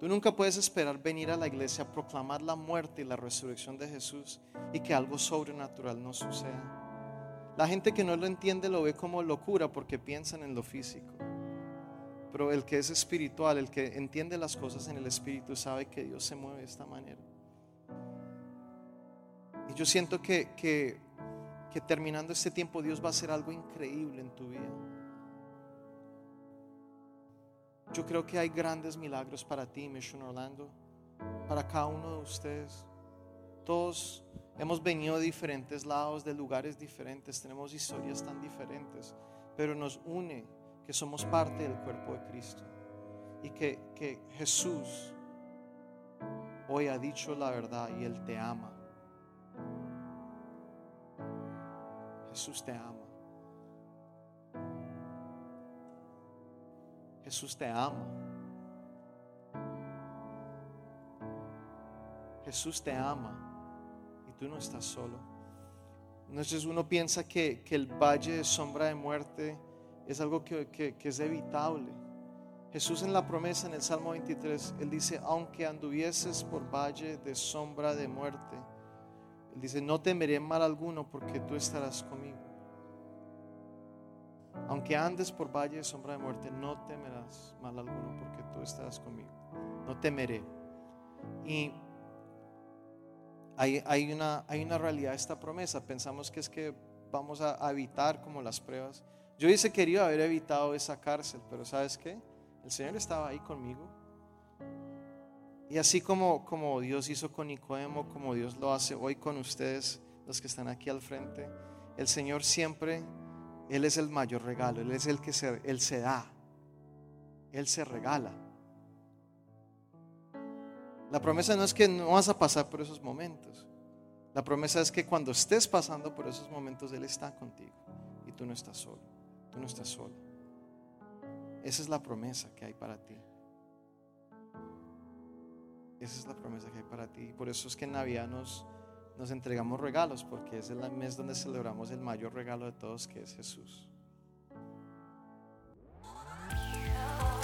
Tú nunca puedes esperar venir a la iglesia a proclamar la muerte y la resurrección de Jesús y que algo sobrenatural no suceda. La gente que no lo entiende lo ve como locura porque piensan en lo físico. Pero el que es espiritual, el que entiende las cosas en el espíritu, sabe que Dios se mueve de esta manera. Y yo siento que, que, terminando este tiempo Dios va a hacer algo increíble en tu vida. Yo creo que hay grandes milagros para ti, Mission Orlando, para cada uno de ustedes. Todos hemos venido de diferentes lados, de lugares diferentes, tenemos historias tan diferentes, pero nos une que somos parte del cuerpo de Cristo y que, que Jesús hoy ha dicho la verdad y Él te ama. Jesús te ama. Jesús te ama. Jesús te ama y tú no estás solo. Entonces uno piensa que, el valle de sombra de muerte es algo que, que es evitable. Jesús en la promesa en el Salmo 23, Él dice, aunque anduvieses por valle de sombra de muerte, Él dice, no temeré mal alguno porque tú estarás conmigo. Aunque andes por valle de sombra de muerte, no temerás mal alguno porque tú estarás conmigo. No temeré. Y hay, hay, una, hay una realidad esta promesa. Pensamos que es que vamos a, evitar como las pruebas. Yo hubiese querido haber evitado esa cárcel, pero ¿sabes qué? El Señor estaba ahí conmigo. Y así como, como Dios hizo con Nicodemo, como Dios lo hace hoy con ustedes, los que están aquí al frente, el Señor siempre él es el mayor regalo, Él es el que se, Él se da, Él se regala. La promesa no es que no vas a pasar por esos momentos. La promesa es que cuando estés pasando por esos momentos, Él está contigo y tú no estás solo, tú no estás solo. Esa es la promesa que hay para ti. Esa es la promesa que hay para ti. Por eso es que en Navidad nos, nos entregamos regalos porque es el mes donde celebramos el mayor regalo de todos que es Jesús.